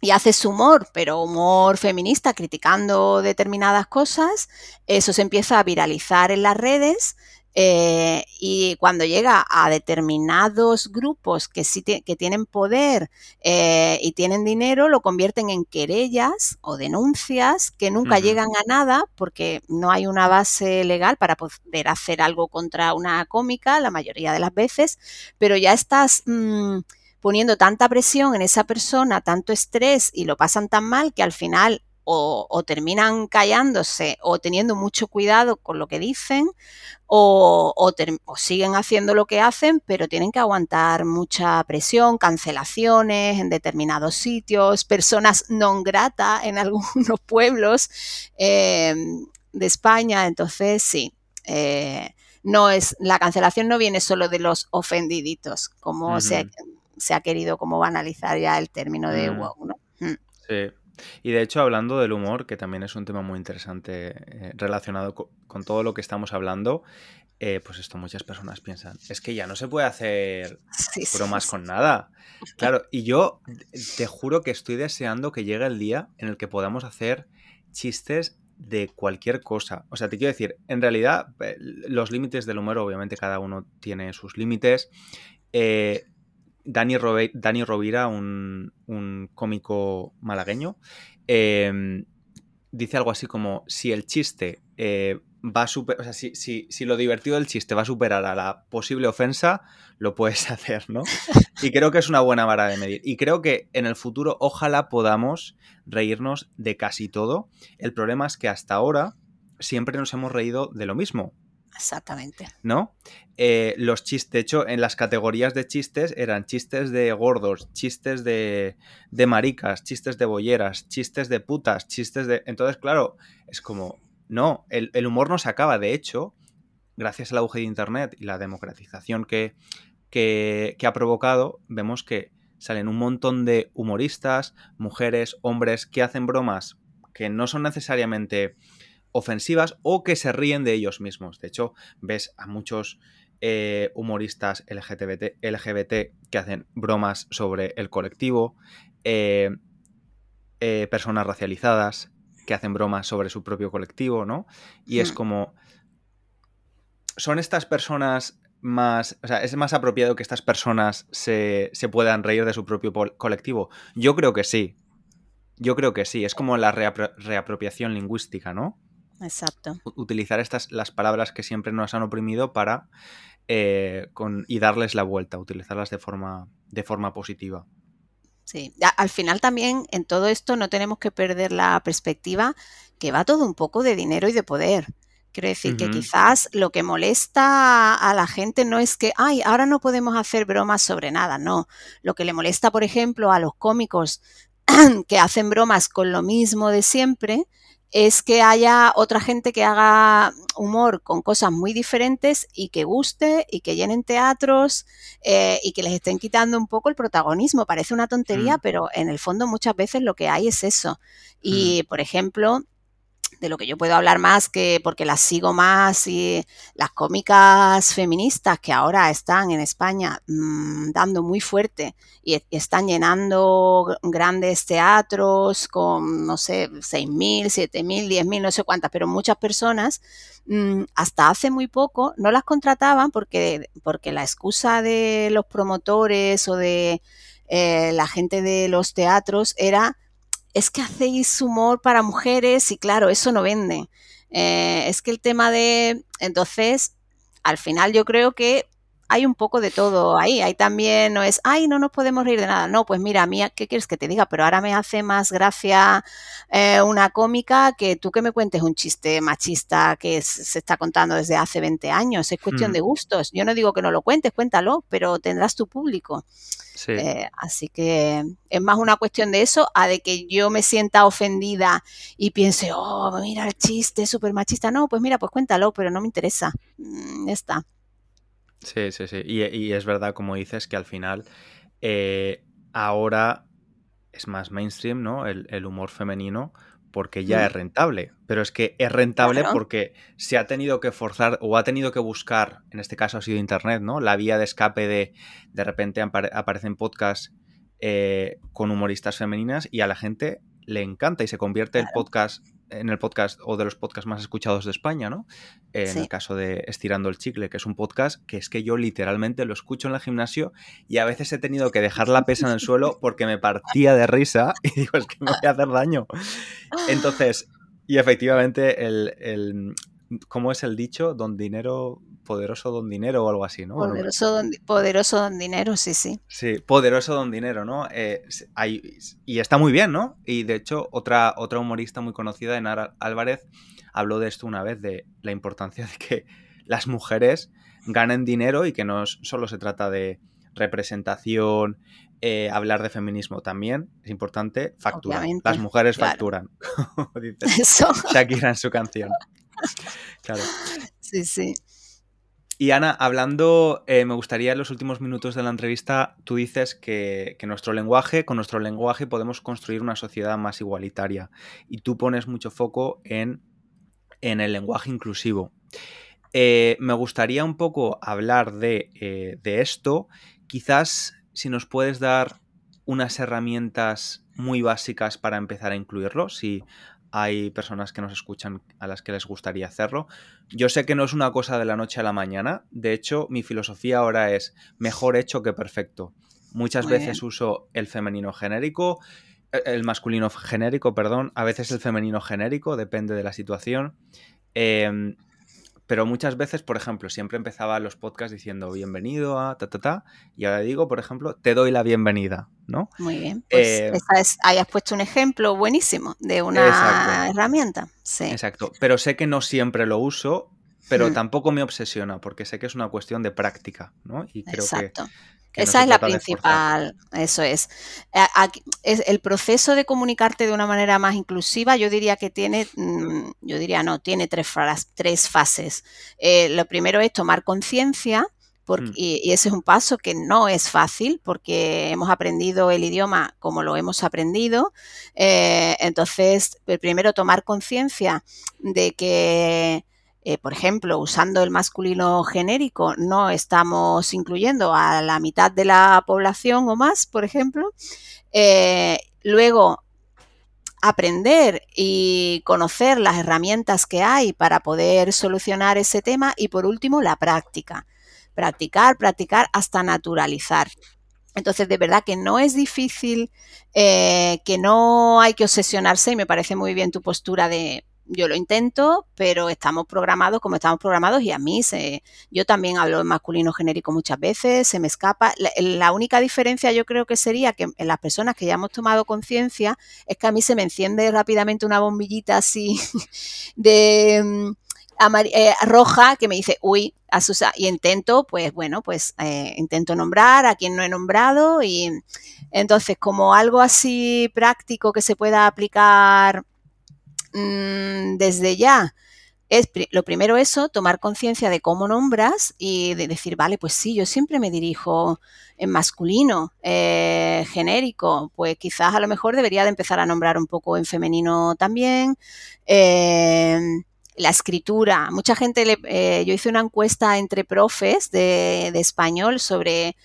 B: y haces humor, pero humor feminista, criticando determinadas cosas, eso se empieza a viralizar en las redes Eh, y cuando llega a determinados grupos que sí que tienen poder eh, y tienen dinero, lo convierten en querellas o denuncias que nunca llegan a nada porque no hay una base legal para poder hacer algo contra una cómica la mayoría de las veces, pero ya estás... Mm, poniendo tanta presión en esa persona, tanto estrés y lo pasan tan mal que al final o, terminan callándose o teniendo mucho cuidado con lo que dicen o, o, siguen haciendo lo que hacen, pero tienen que aguantar mucha presión, cancelaciones en determinados sitios, personas non grata en algunos pueblos em, de España. Entonces, sí. Eh, no es, la cancelación no viene solo de los ofendiditos, como se, se ha querido como banalizar ya el término de mm. wow, ¿no?
A: Mm. Sí. Y de hecho, hablando del humor, que también es un tema muy interesante eh, relacionado con, todo lo que estamos hablando, eh, pues esto muchas personas piensan, es que ya no se puede hacer bromas con nada. Claro, y yo te juro que estoy deseando que llegue el día en el que podamos hacer chistes de cualquier cosa. O sea, te quiero decir, en realidad eh, los límites del humor, obviamente cada uno tiene sus límites. Eh, Dani, Rovira, un, cómico malagueño, em, dice algo así como, si el chiste eh, va a superar, o sea, si, lo divertido del chiste va a superar a la posible ofensa, lo puedes hacer, ¿no? Y creo que es una buena vara de medir. Y creo que en el futuro ojalá podamos reírnos de casi todo. El problema es que hasta ahora siempre nos hemos reído de lo mismo.
B: Exactamente.
A: ¿No? Eh, los chistes, de hecho, en las categorías de chistes eran chistes de gordos, chistes de, de maricas, chistes de bolleras, chistes de putas, chistes de... Entonces, claro, es como, no, el, humor no se acaba. De hecho, gracias al auge de Internet y la democratización que, que, que ha provocado, vemos que salen un montón de humoristas, mujeres, hombres, que hacen bromas que no son necesariamente ofensivas o que se ríen de ellos mismos. De hecho, ves a muchos eh, humoristas LGBT, LGBT, que hacen bromas sobre el colectivo, eh, eh, personas racializadas que hacen bromas sobre su propio colectivo, ¿no? Y es hmm. como... ¿Son estas personas más... O sea, ¿es más apropiado que estas personas se, se puedan reír de su propio colectivo? Yo creo que sí. Yo creo que sí. Es como la reapropiación lingüística, ¿no?
B: Exacto.
A: Utilizar estas las palabras que siempre nos han oprimido para eh, con, y darles la vuelta, utilizarlas de forma, de forma positiva.
B: Sí, al final también en todo esto no tenemos que perder la perspectiva que va todo un poco de dinero y de poder. Quiero decir que quizás lo que molesta a la gente no es que, ay, ahora no podemos hacer bromas sobre nada, no. Lo que le molesta, por ejemplo, a los cómicos que hacen bromas con lo mismo de siempre, es que haya otra gente que haga humor con cosas muy diferentes y que guste y que llenen teatros eh, y que les estén quitando un poco el protagonismo. Parece una tontería, mm. pero en el fondo muchas veces lo que hay es eso. Y, mm. por ejemplo, de lo que yo puedo hablar más que porque las sigo más y las cómicas feministas que ahora están en España mm, dando muy fuerte y, están llenando grandes teatros con, no sé, 6.000, 7.000, 10.000, no sé cuántas, pero muchas personas mm, hasta hace muy poco no las contrataban porque, porque la excusa de los promotores o de eh, la gente de los teatros era es que hacéis humor para mujeres y claro, eso no vende. Eh, es que el tema de, entonces, al final yo creo que hay un poco de todo ahí. Hay también, no es, ay, no nos podemos reír de nada. No, pues mira, a mí, ¿qué quieres que te diga? Pero ahora me hace más gracia eh, una cómica que tú que me cuentes un chiste machista que se está contando desde hace 20 años. Es cuestión de hmm. gustos. Yo no digo que no lo cuentes, cuéntalo, pero tendrás tu público. Eh, así que es más una cuestión de eso a de que yo me sienta ofendida y piense, oh, mira el chiste, súper machista. No, pues mira, pues cuéntalo, pero no me interesa. Mm, ya está.
A: Sí, sí, sí. Y, es verdad, como dices, que al final eh, ahora es más mainstream, ¿no? el humor femenino, porque ya es rentable. Pero es que es rentable porque se ha tenido que forzar o ha tenido que buscar, en este caso ha sido Internet, ¿no? La vía de escape de de repente aparecen podcasts eh, con humoristas femeninas y a la gente le encanta y se convierte el podcast en el podcast o de los podcasts más escuchados de España, ¿no? En el caso de Estirando el Chicle, que es un podcast que es que yo literalmente lo escucho en el gimnasio y a veces he tenido que dejar la pesa en el suelo porque me partía de risa y digo, es que me voy a hacer daño. Entonces, y efectivamente, el, el, ¿cómo es el dicho? Don dinero poderoso don dinero o algo así, ¿no?
B: Poderoso, don, poderoso don dinero, sí, sí.
A: Sí, poderoso don dinero, ¿no? Eh, y está muy bien, ¿no? Y de hecho, otra, otra humorista muy conocida, Enara Álvarez, habló de esto una vez, de la importancia de que las mujeres ganen dinero y que no solo se trata de representación, eh, hablar de feminismo también, es importante, facturar. Las mujeres facturan, como dice Shakira en su canción. Claro.
B: Sí, sí.
A: Y Ana, hablando, eh, me gustaría en los últimos minutos de la entrevista, tú dices que, nuestro lenguaje, con nuestro lenguaje podemos construir una sociedad más igualitaria. Y tú pones mucho foco en, en el lenguaje inclusivo. Eh, me gustaría un poco hablar de, eh, de esto. Quizás si nos puedes dar unas herramientas muy básicas para empezar a incluirlo, si hay personas que nos escuchan a las que les gustaría hacerlo. Yo sé que no es una cosa de la noche a la mañana, de hecho mi filosofía ahora es mejor hecho que perfecto. Muchas veces uso el femenino genérico, e, el masculino genérico, perdón, a veces el femenino genérico, depende de la situación. Em, pero muchas veces, por ejemplo, siempre empezaba los podcasts diciendo bienvenido a ta ta ta, y ahora digo, por ejemplo, te doy la bienvenida, ¿no?
B: Muy bien. Pues eh, hayas puesto un ejemplo buenísimo de una herramienta. Sí.
A: Exacto. Pero sé que no siempre lo uso, pero mm. tampoco me obsesiona, porque sé que es una cuestión de práctica, ¿no?
B: Y creo Exacto. Esa es la principal, eso es. es. El proceso de comunicarte de una manera más inclusiva, yo diría que tiene, mm, yo diría no, tiene tres, tres fases. Eh, lo primero es tomar conciencia, mm. y, ese es un paso que no es fácil porque hemos aprendido el idioma como lo hemos aprendido. Eh, entonces, primero tomar conciencia de que eh, por ejemplo, usando el masculino genérico, no estamos incluyendo a la mitad de la población o más, por ejemplo. Eh, luego, aprender y conocer las herramientas que hay para poder solucionar ese tema. Y por último, la práctica. Practicar, practicar hasta naturalizar. Entonces, de verdad que no es difícil, eh, que no hay que obsesionarse y me parece muy bien tu postura de yo lo intento, pero estamos programados como estamos programados y a mí se, yo también hablo en masculino genérico muchas veces, se me escapa. La, única diferencia yo creo que sería que en las personas que ya hemos tomado conciencia es que a mí se me enciende rápidamente una bombillita así de mm, eh, roja que me dice, uy, a y intento, pues bueno, pues eh, intento nombrar a quien no he nombrado y entonces como algo así práctico que se pueda aplicar Mm, desde ya lo primero eso, tomar conciencia de cómo nombras y de decir, vale, pues sí, yo siempre me dirijo en masculino, eh, genérico, pues quizás a lo mejor debería de empezar a nombrar un poco en femenino también. Eh, la escritura, mucha gente, le, eh, yo hice una encuesta entre profes de, español sobre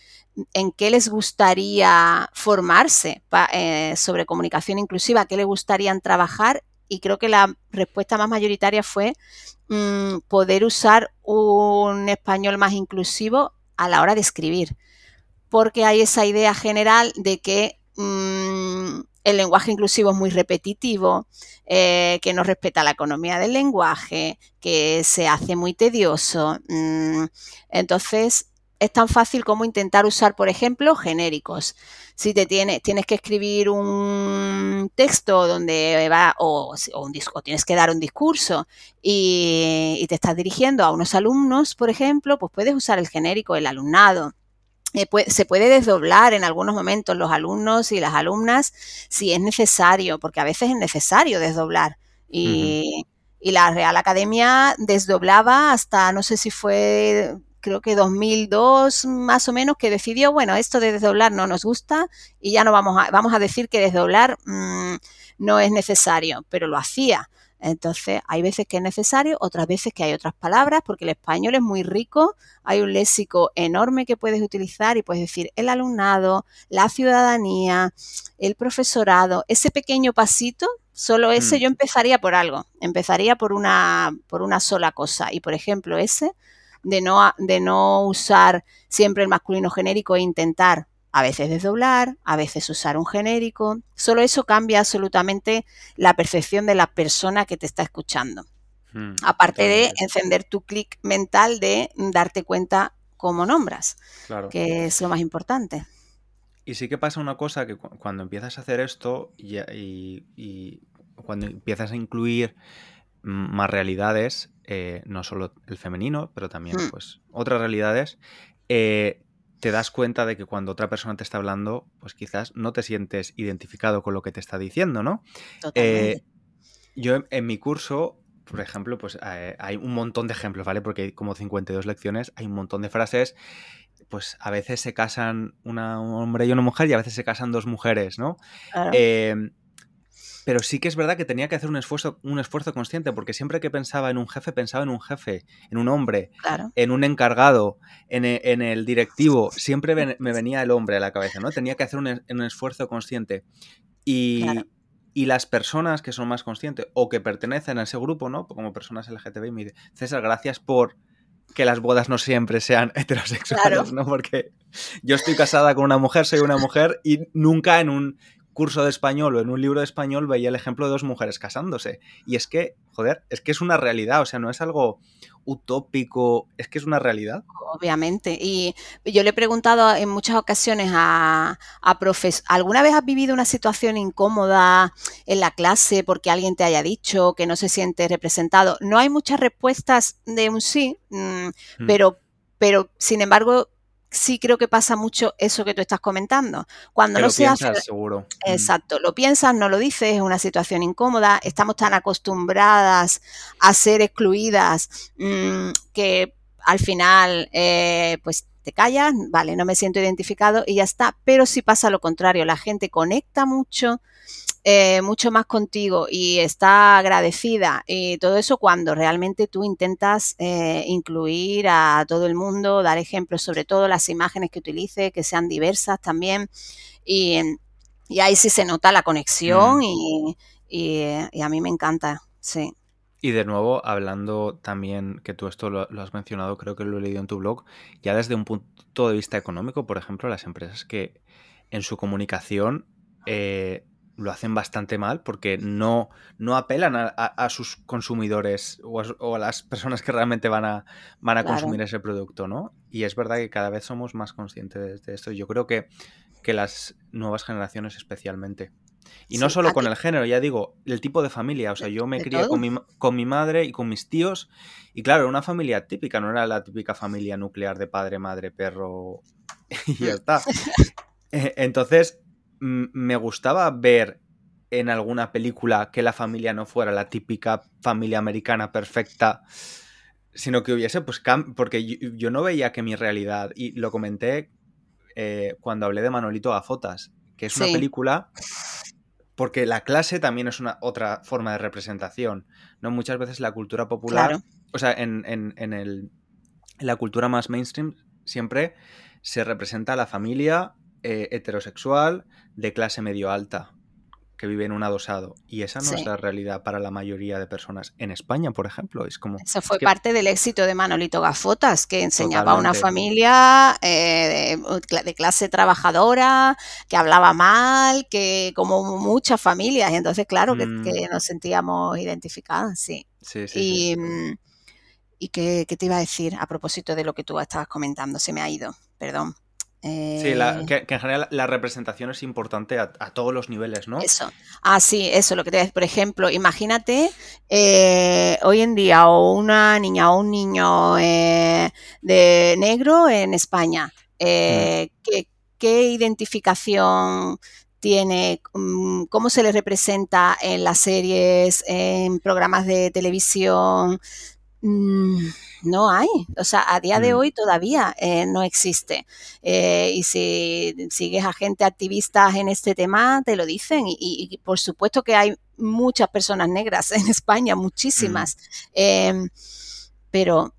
B: en qué les gustaría formarse sobre comunicación inclusiva, qué les gustaría trabajar y creo que la respuesta más mayoritaria fue mm, poder usar un español más inclusivo a la hora de escribir, porque hay esa idea general de que mm, el lenguaje inclusivo es muy repetitivo, eh, que no respeta la economía del lenguaje, que se hace muy tedioso. Mm, entonces, es tan fácil como intentar usar, por ejemplo, genéricos. Si te tienes, tienes que escribir un texto donde va, o, un disco, tienes que dar un discurso y, te estás dirigiendo a unos alumnos, por ejemplo, pues puedes usar el genérico, el alumnado. Eh, se puede desdoblar en algunos momentos los alumnos y las alumnas si es necesario, porque a veces es necesario desdoblar. Y, y la Real Academia desdoblaba hasta, no sé si fue creo que 2002 más o menos, que decidió, bueno, esto de desdoblar no nos gusta y ya no vamos a, vamos a decir que desdoblar mm, no es necesario, pero lo hacía. Entonces, hay veces que es necesario, otras veces que hay otras palabras, porque el español es muy rico, hay un léxico enorme que puedes utilizar y puedes decir el alumnado, la ciudadanía, el profesorado, ese pequeño pasito Solo ese yo empezaría por algo, empezaría por una, por una sola cosa. Y por ejemplo, ese de no, de no usar siempre el masculino genérico e intentar a veces desdoblar, a veces usar un genérico. Solo eso cambia absolutamente la percepción de la persona que te está escuchando. Hmm, Aparte de encender tu clic mental de darte cuenta cómo nombras, que es lo más importante.
A: Y sí que pasa una cosa que cuando empiezas a hacer esto y, cuando empiezas a incluir más realidades, eh, no solo el femenino, pero también hmm. pues otras realidades, eh, te das cuenta de que cuando otra persona te está hablando, pues quizás no te sientes identificado con lo que te está diciendo, ¿no? Eh, yo en, mi curso, por ejemplo, pues hay un montón de ejemplos, ¿vale? Porque hay como 52 lecciones, hay un montón de frases, pues a veces se casan un hombre y una mujer y a veces se casan dos mujeres, ¿no? Eh, pero sí que es verdad que tenía que hacer un esfuerzo, un esfuerzo consciente, porque siempre que pensaba en un jefe, pensaba en un jefe, en un hombre, en un encargado, en, e, el directivo. Siempre me venía el hombre a la cabeza, ¿no? Tenía que hacer un, esfuerzo consciente. Y, y, las personas que son más conscientes o que pertenecen a ese grupo, ¿no? Como personas LGTB, me dicen, César, gracias por que las bodas no siempre sean heterosexuales, ¿no? Porque yo estoy casada con una mujer, soy una mujer y nunca en un curso de español o en un libro de español veía el ejemplo de dos mujeres casándose. Y es que, joder, es que es una realidad, o sea, no es algo utópico, es que es una realidad.
B: Obviamente. Y yo le he preguntado en muchas ocasiones a, a profes, ¿alguna vez has vivido una situación incómoda en la clase porque alguien te haya dicho que no se siente representado? No hay muchas respuestas de un sí, mm, mm. pero, pero sin embargo sí creo que pasa mucho eso que tú estás comentando. Cuando no se hace.
A: Seguro.
B: Exacto, lo piensas, no lo dices, es una situación incómoda, estamos tan acostumbradas a ser excluidas mm, que al final, eh, pues te callas, vale, no me siento identificado y ya está. Pero si pasa lo contrario, la gente conecta mucho eh, mucho más contigo y está agradecida y todo eso cuando realmente tú intentas eh, incluir a todo el mundo, dar ejemplos, sobre todo las imágenes que utilice, que sean diversas también. Y, ahí sí se nota la conexión mm. y, y, a mí me encanta, sí.
A: Y de nuevo, hablando también, que tú esto lo, has mencionado, creo que lo he leído en tu blog, ya desde un punto de vista económico, por ejemplo, las empresas que en su comunicación eh, lo hacen bastante mal porque no, no apelan a, sus consumidores o a, las personas que realmente van a, van a consumir ese producto, ¿no? Y es verdad que cada vez somos más conscientes de esto. Yo creo que, que las nuevas generaciones especialmente. Y no solo con el género, ya digo, el tipo de familia. O sea, yo me crié con mi, con mi, madre y con mis tíos. Y claro, era una familia típica, no era la típica familia nuclear de padre, madre, perro y ya está. Eh, entonces, me gustaba ver en alguna película que la familia no fuera la típica familia americana perfecta, sino que hubiese, pues, porque yo, no veía que mi realidad, y lo comenté eh, cuando hablé de Manolito Gafotas, que es una película, porque la clase también es una otra forma de representación, ¿no? Muchas veces la cultura popular, o sea, en, en, el, en la cultura más mainstream, siempre se representa a la familia eh, heterosexual de clase medio alta que vive en un adosado. Y esa no es la realidad para la mayoría de personas. En España, por ejemplo, es como...
B: Eso fue parte del éxito de Manolito Gafotas, que enseñaba a una familia eh, de, clase trabajadora, que hablaba mal, que como muchas familias. Y entonces, claro, que, mm. nos sentíamos identificadas, sí.
A: Sí, sí.
B: Y, mm, ¿y qué, qué te iba a decir a propósito de lo que tú estabas comentando? Se me ha ido, perdón.
A: Sí, eh, que, en general la representación es importante a, todos los niveles, ¿no?
B: Eso. Ah, sí, eso, lo que te decía. Por ejemplo, imagínate eh, hoy en día o una niña o un niño eh, de negro en España. Mm. ¿qué, identificación tiene? Mm, ¿Cómo se le representa en las series, en programas de televisión? Mm, no hay. O sea, a día de mm. hoy todavía eh, no existe. Eh, y si sigues a gente activista en este tema, te lo dicen. Y, por supuesto que hay muchas personas negras en España, muchísimas. Mm. Em, pero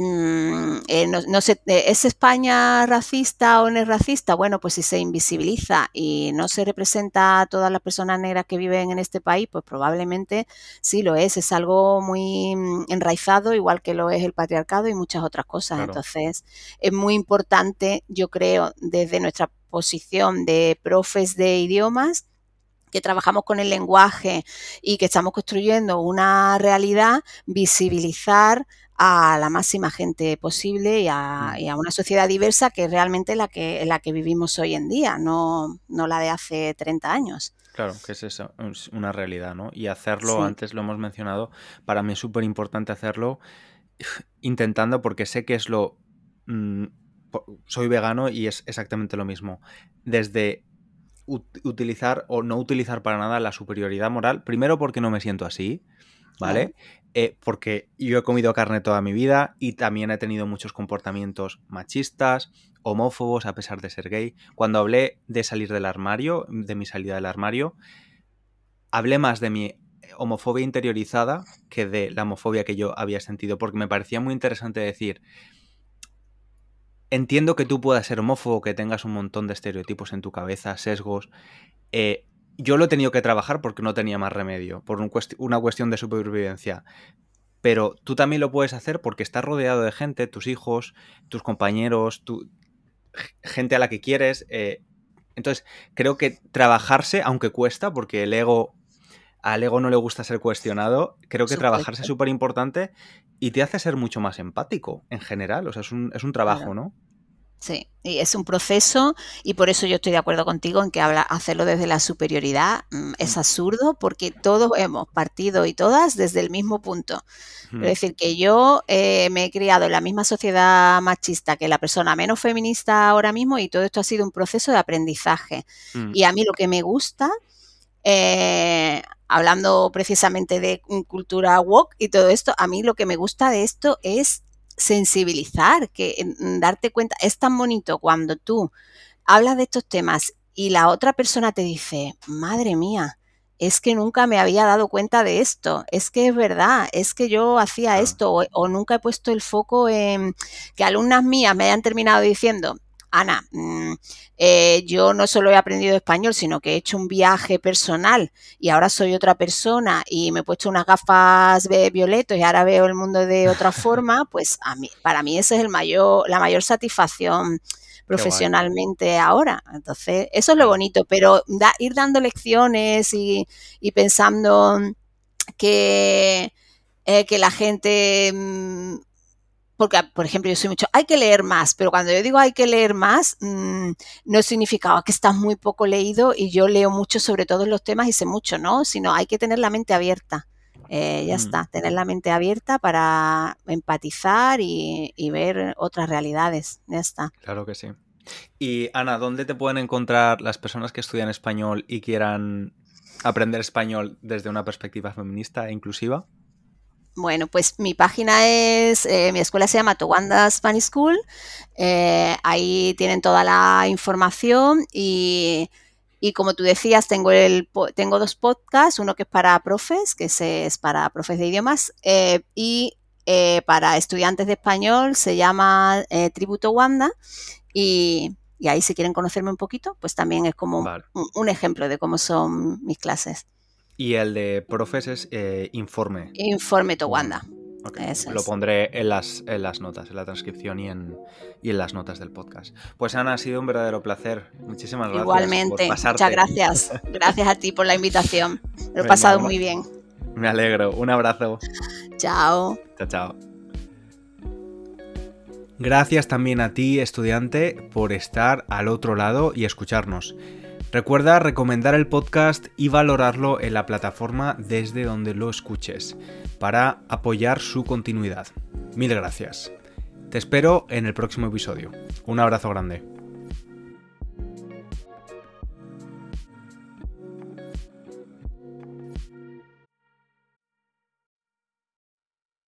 B: Mm, eh, no, sé, eh, ¿es España racista o no es racista? Bueno, pues si se invisibiliza y no se representa a todas las personas negras que viven en este país, pues probablemente sí lo es. Es algo muy mm, enraizado, igual que lo es el patriarcado y muchas otras cosas. Entonces, es muy importante, yo creo, desde nuestra posición de profes de idiomas, que trabajamos con el lenguaje y que estamos construyendo una realidad, visibilizar a la máxima gente posible y a, mm. una sociedad diversa que es realmente la que, la que vivimos hoy en día, no, no la de hace 30 años.
A: Claro, que es eso, es una realidad, ¿no? Y hacerlo, antes lo hemos mencionado, para mí es súper importante hacerlo intentando, porque sé que es lo... Mm, soy vegano y es exactamente lo mismo. Desde utilizar o no utilizar para nada la superioridad moral, primero porque no me siento así, ¿vale? Eh, porque yo he comido carne toda mi vida y también he tenido muchos comportamientos machistas, homófobos, a pesar de ser gay. Cuando hablé de salir del armario, de mi salida del armario, hablé más de mi homofobia interiorizada que de la homofobia que yo había sentido, porque me parecía muy interesante decir, entiendo que tú puedas ser homófobo, que tengas un montón de estereotipos en tu cabeza, sesgos, eh, yo lo he tenido que trabajar porque no tenía más remedio, por una cuestión de supervivencia. Pero tú también lo puedes hacer porque estás rodeado de gente, tus hijos, tus compañeros, tu, gente a la que quieres. Eh, entonces, creo que trabajarse, aunque cuesta, porque el ego, al ego no le gusta ser cuestionado, creo que trabajarse es súper importante y te hace ser mucho más empático en general. O sea, es un, es un trabajo, ¿no?
B: Sí, y es un proceso y por eso yo estoy de acuerdo contigo en que habla, hacerlo desde la superioridad mm, es mm. absurdo porque todos hemos partido y todas desde el mismo punto. Es decir, que yo eh, me he criado en la misma sociedad machista que la persona menos feminista ahora mismo y todo esto ha sido un proceso de aprendizaje. Mm. Y a mí lo que me gusta, eh, hablando precisamente de cultura woke y todo esto, a mí lo que me gusta de esto es sensibilizar, que darte cuenta, es tan bonito cuando tú hablas de estos temas y la otra persona te dice, madre mía, es que nunca me había dado cuenta de esto, es que es verdad, es que yo hacía esto o, nunca he puesto el foco en que alumnas mías me hayan terminado diciendo, Ana, mm, eh, yo no solo he aprendido español, sino que he hecho un viaje personal y ahora soy otra persona y me he puesto unas gafas violetas y ahora veo el mundo de otra forma, pues a mí, para mí esa es el mayor, la mayor satisfacción profesionalmente ahora. Entonces, eso es lo bonito, pero ir dando lecciones y, pensando que, eh, que la gente mm, porque, por ejemplo, yo soy mucho, hay que leer más, pero cuando yo digo hay que leer más, mm, no significaba que estás muy poco leído y yo leo mucho sobre todos los temas y sé mucho, ¿no? Sino hay que tener la mente abierta. Eh, ya mm. está, tener la mente abierta para empatizar y, ver otras realidades. Ya está.
A: Claro que sí. Y Ana, ¿dónde te pueden encontrar las personas que estudian español y quieran aprender español desde una perspectiva feminista e inclusiva?
B: Bueno, pues mi página es, eh, mi escuela se llama Towanda Spanish School. Eh, ahí tienen toda la información y, como tú decías, tengo, el, tengo dos podcasts, uno que es para profes, que es, para profes de idiomas, eh, y para estudiantes de español se llama Tributo Wanda. Y, ahí si quieren conocerme un poquito, pues también es como un ejemplo de cómo son mis clases.
A: Y el de profes es eh, informe.
B: Informe Towanda.
A: Lo pondré en las, en las notas, en la transcripción y en, y en las notas del podcast. Pues Ana, ha sido un verdadero placer. Muchísimas gracias.
B: Igualmente, muchas gracias. Gracias a ti por la invitación. Lo he pasado muy bien.
A: Me alegro. Un abrazo.
B: Chao.
A: Chao, chao. Gracias también a ti, estudiante, por estar al otro lado y escucharnos. Recuerda recomendar el podcast y valorarlo en la plataforma desde donde lo escuches para apoyar su continuidad. Mil gracias. Te espero en el próximo episodio. Un abrazo grande.